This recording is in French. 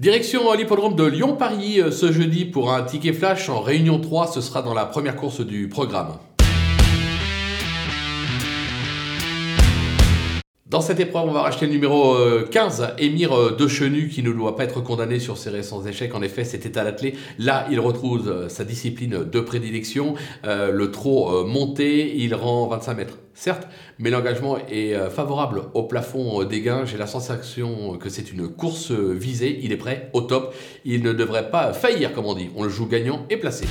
Direction l'hippodrome de Lyon-Paris euh, ce jeudi pour un ticket flash en réunion 3, ce sera dans la première course du programme. Dans cette épreuve, on va racheter le numéro 15, euh, Émir euh, Dechenu, qui ne doit pas être condamné sur ses récents échecs. En effet, c'était à l'athlé. Là, il retrouve euh, sa discipline de prédilection. le trot monté, il rend 25 mètres. Certes, mais l'engagement est favorable au plafond des gains. J'ai la sensation que c'est une course visée. Il est prêt, au top. Il ne devrait pas faillir, comme on dit. On le joue gagnant et placé.